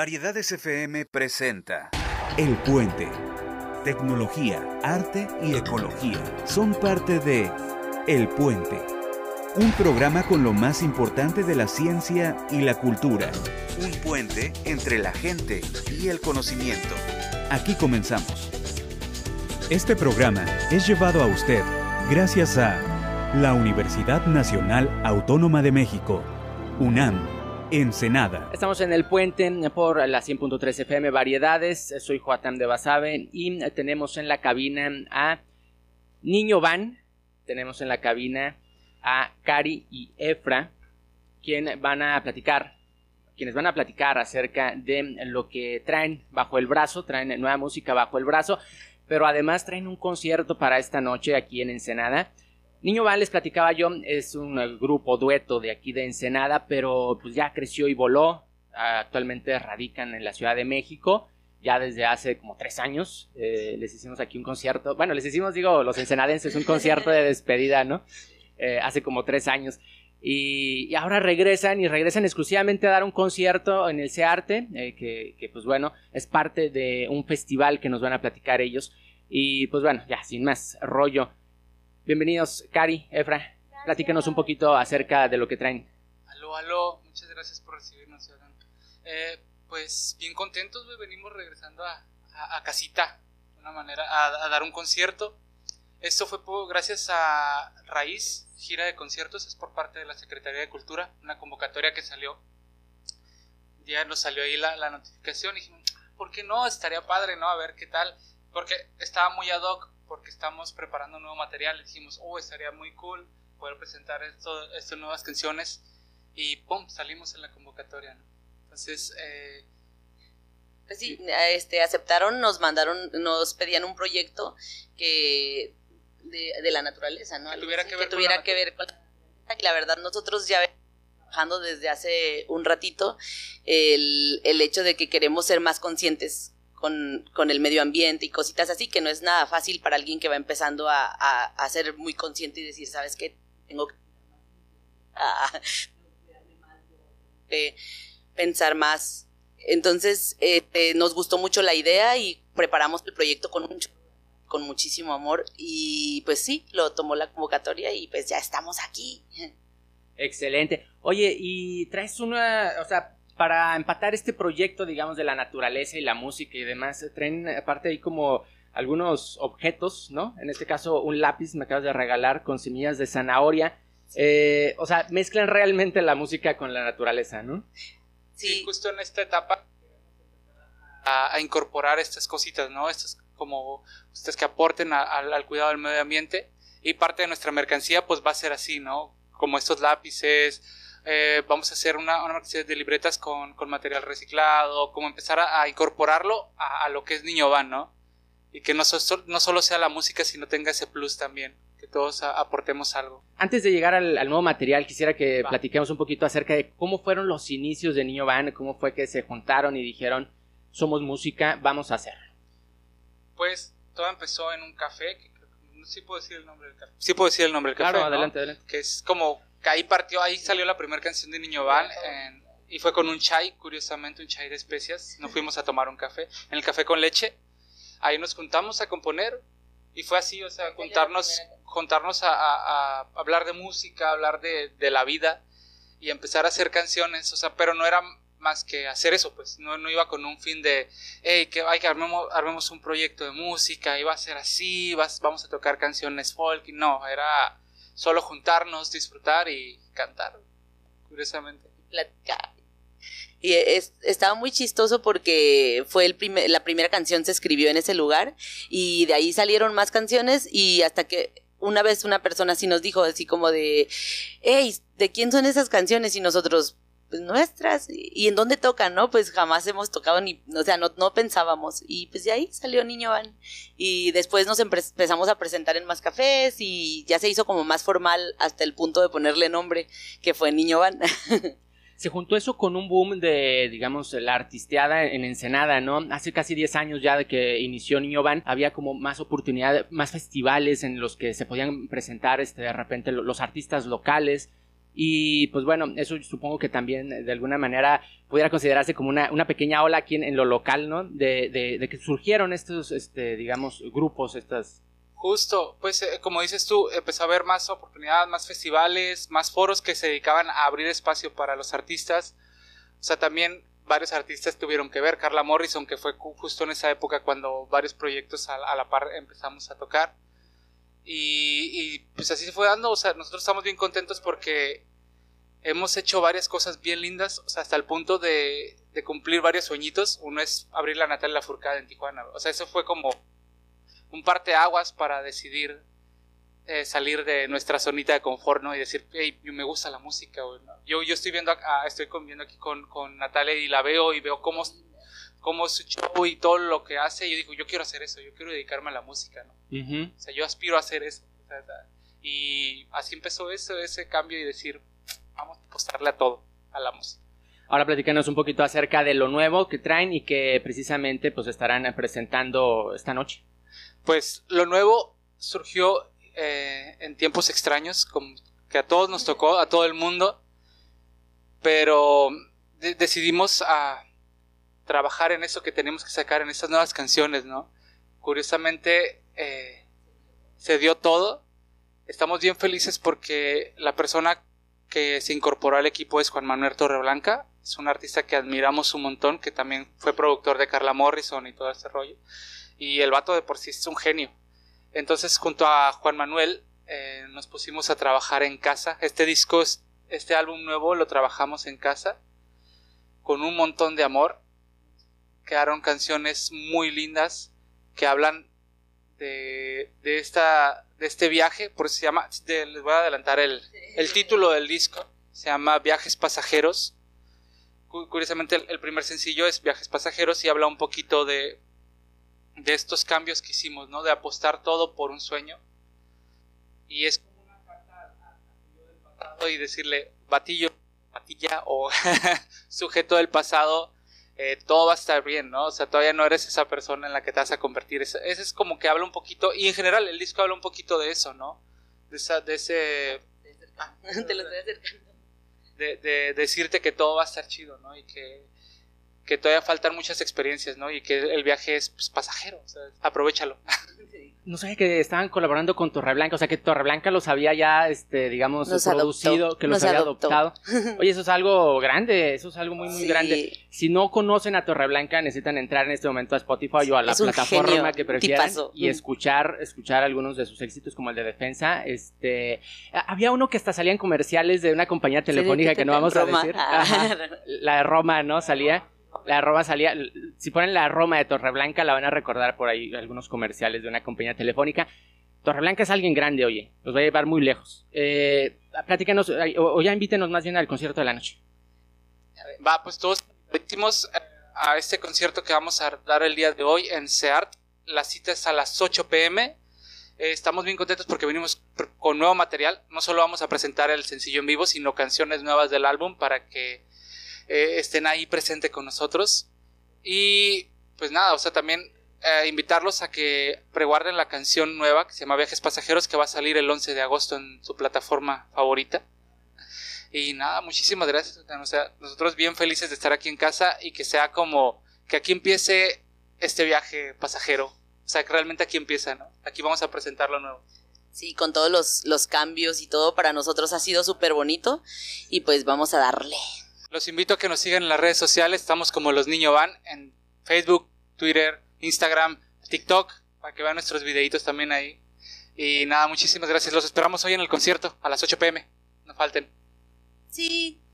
Variedades FM presenta El Puente. Tecnología, arte y ecología son parte de El Puente. Un programa con lo más importante de la ciencia y la cultura. un puente entre la gente y el conocimiento. Aquí comenzamos. Este programa es llevado a usted gracias a la Universidad Nacional Autónoma de México, UNAM, Ensenada. Estamos en el puente por la 100.3 FM Variedades. Soy Joatam de Basabe y tenemos en la cabina a Niño Van. Tenemos en la cabina a Cari y Efra, quien van a platicar, quienes van a platicar acerca de lo que traen bajo el brazo, traen nueva música bajo el brazo, pero además traen un concierto para esta noche aquí en Ensenada. Niño Van, les platicaba yo, es un eh, grupo dueto de aquí de Ensenada, pero pues ya creció y voló. Actualmente radican en la Ciudad de México, ya desde hace como tres años. Eh, les hicimos aquí un concierto, bueno, les hicimos, digo, los ensenadenses, un concierto de despedida, ¿no? Eh, hace como tres años. Y, ahora regresan y regresan exclusivamente a dar un concierto en el CEARTE, eh, que, que pues bueno, es parte de un festival que nos van a platicar ellos. Y pues bueno, ya, sin más rollo. Bienvenidos, Cari, Efra. Platícanos un poquito acerca de lo que traen. Aló, aló, muchas gracias por recibirnos, Alan. Eh, pues bien contentos, güey, venimos regresando a, a- a casita, de una manera, a, a dar un concierto. Esto fue por- gracias a Raíz, gira de conciertos, es por parte de la Secretaría de Cultura, una convocatoria que salió. Ya nos salió ahí la, la notificación y dijimos, ¿por qué no? Estaría padre, ¿no? A ver qué tal. Porque estaba muy ad hoc, porque estamos preparando nuevo material. Dijimos, oh, estaría muy cool poder presentar esto, estas nuevas canciones y pum, salimos en la convocatoria, ¿no? Entonces, eh, Pues sí, este, aceptaron, nos mandaron, nos pedían un proyecto que de, de la naturaleza, ¿no? Que tuviera así, que ver con tuviera la que ver con la y la verdad nosotros ya trabajando desde hace un ratito el, el hecho de que queremos ser más conscientes con, con el medio ambiente y cositas así, que no es nada fácil para alguien que va empezando a, a, a ser muy consciente y decir, ¿sabes qué? Tengo que a- eh, pensar más. Entonces, este, nos gustó mucho la idea y preparamos el proyecto con mucho con muchísimo amor y pues sí, lo tomó la convocatoria y pues ya estamos aquí. Excelente. Oye, y traes una, o sea, para empatar este proyecto, digamos, de la naturaleza y la música y demás, traen aparte ahí como algunos objetos, ¿no? En este caso, un lápiz me acabas de regalar con semillas de zanahoria. Eh, o sea, mezclan realmente la música con la naturaleza, ¿no? sí, justo en esta etapa a, a incorporar estas cositas, ¿no? Estas como estas que aporten a- al, al cuidado del medio ambiente y parte de nuestra mercancía pues va a ser así, ¿no? Como estos lápices, eh, vamos a hacer una, una de libretas con, con material reciclado, como empezar a, a incorporarlo a, a lo que es Niño Van, ¿no? Y que no, so- no solo sea la música, sino tenga ese plus también, que todos a- aportemos algo. Antes de llegar al, al nuevo material, quisiera que Va. platiquemos un poquito acerca de cómo fueron los inicios de Niño Van, cómo fue que se juntaron y dijeron, somos música, vamos a hacer. Pues todo empezó en un café, que si puedo decir el nombre del café. Sí puedo decir el nombre del café, Claro, ¿no? adelante, adelante. que es como ahí partió, ahí salió la primera canción de Niño Van en- y fue con un chai, curiosamente un chai de especias, nos fuimos a tomar un café, en el café con leche, ahí nos juntamos a componer y fue así, o sea, juntarnos, juntarnos a, a- a hablar de música, hablar de, de la vida y empezar a hacer canciones, o sea, pero no era más que hacer eso, pues, no, no iba con un fin de, hey, que, hay que armemos, armemos un proyecto de música, y va a ser así, vas, vamos a tocar canciones folk, no, era solo juntarnos, disfrutar y cantar, curiosamente. platicar. Y es- estaba muy chistoso porque fue el primer, la primera canción se escribió en ese lugar y de ahí salieron más canciones y hasta que una vez una persona así nos dijo así como de, hey, ¿de quién son esas canciones? Y nosotros, pues nuestras, y en dónde tocan, ¿no? Pues jamás hemos tocado ni, o sea, no, no pensábamos. Y pues de ahí salió Niño Van. Y después nos empezamos a presentar en más cafés y ya se hizo como más formal hasta el punto de ponerle nombre, que fue Niño Van. Se juntó eso con un boom de, digamos, la artisteada en Ensenada, ¿no? Hace casi 10 años ya de que inició Niño Van, había como más oportunidad, más festivales en los que se podían presentar este, de repente lo- los artistas locales. Y pues bueno, eso supongo que también eh, de alguna manera pudiera considerarse como una, una pequeña ola aquí en, lo local, ¿no? De, de, que surgieron estos, este, digamos, grupos, estas... Justo, pues eh, como dices tú, empezó a haber más oportunidades, más festivales, más foros que se dedicaban a abrir espacio para los artistas. O sea, también varios artistas tuvieron que ver. Carla Morrison, que fue justo en esa época cuando varios proyectos a, la par empezamos a tocar. Y, pues así se fue dando. O sea, nosotros estamos bien contentos porque hemos hecho varias cosas bien lindas. O sea, hasta el punto de, cumplir varios sueñitos. Uno es abrir la Natalia Furcada en Tijuana. O sea, eso fue como un parteaguas para decidir eh, salir de nuestra zonita de confort, ¿no? Y decir, hey, me gusta la música, Yo, yo estoy viendo, estoy viendo aquí con, con, Natalia y la veo y veo cómo, cómo su show y todo lo que hace. Y yo digo, yo quiero hacer eso, yo quiero dedicarme a la música, ¿no? O sea, yo aspiro a hacer eso. y así empezó eso, ese cambio y decir, vamos a apostarle a todo, a la música. Ahora platícanos un poquito acerca de lo nuevo que traen y que precisamente pues estarán presentando esta noche. Pues lo nuevo surgió eh, en tiempos extraños, como que a todos nos tocó, a todo el mundo, pero decidimos a trabajar en eso que tenemos que sacar, en estas nuevas canciones, ¿no? Curiosamente, eh, se dio todo. Estamos bien felices porque la persona que se incorporó al equipo es Juan Manuel Torreblanca. Es un artista que admiramos un montón, que también fue productor de Carla Morrison y todo ese rollo. Y el vato de por sí es un genio. Entonces junto a Juan Manuel eh, nos pusimos a trabajar en casa. Este disco, este álbum nuevo lo trabajamos en casa con un montón de amor. Quedaron canciones muy lindas que hablan de, de, esta, de este viaje, por se llama, les voy a adelantar el, el título del disco, se llama Viajes Pasajeros. Curiosamente el primer sencillo es Viajes Pasajeros y habla un poquito de, de estos cambios que hicimos, ¿no? De apostar todo por un sueño. Y es como una carta del pasado y decirle, batillo, batilla o sujeto del pasado, eh, todo va a estar bien, ¿no? O sea, todavía no eres esa persona en la que te vas a convertir. Ese, es como que habla un poquito, y en general el disco habla un poquito de eso, ¿no? De, esa, de ese... De, de decirte que todo va a estar chido, ¿no? Y que que todavía faltan muchas experiencias, ¿no? Y que el viaje es pues, pasajero, o sea, aprovechalo. No sé que estaban colaborando con Torreblanca, o sea que Torreblanca los había ya, este, digamos, producido, que los había adoptado. Oye, eso es algo grande, eso es algo muy, muy grande. Si no conocen a Torreblanca, necesitan entrar en este momento a Spotify o a la plataforma que prefieran y escuchar, escuchar algunos de sus éxitos como el de Defensa. Este, había uno que hasta salía en comerciales de una compañía telefónica que no vamos a decir. la de Roma, ¿no? Salía. La Roma salía, si ponen la Roma de Torreblanca la van a recordar por ahí algunos comerciales de una compañía telefónica. Torreblanca es alguien grande, oye, los va a llevar muy lejos. Eh, platícanos, o, ya invítenos más bien al concierto de la noche. Va, pues todos invitamos eh, a este concierto que vamos a dar el día de hoy en SEART. La cita es a las 8 pm. Eh, estamos bien contentos porque venimos con nuevo material. No solo vamos a presentar el sencillo en vivo, sino canciones nuevas del álbum para que eh, estén ahí presente con nosotros. Y pues nada, o sea, también eh, invitarlos a que preguarden la canción nueva que se llama Viajes Pasajeros que va a salir el 11 de agosto en su plataforma favorita. Y nada, muchísimas gracias. O sea, nosotros bien felices de estar aquí en casa y que sea como que aquí empiece este viaje pasajero. O sea, que realmente aquí empieza, ¿no? Aquí vamos a presentar lo nuevo. Sí, con todos los, los cambios y todo para nosotros ha sido súper bonito y pues vamos a darle. Los invito a que nos sigan en las redes sociales. Estamos como Los Niños Van en Facebook, Twitter, Instagram, TikTok, para que vean nuestros videitos también ahí. Y nada, muchísimas gracias. Los esperamos hoy en el concierto a las 8 pm. No falten. Sí.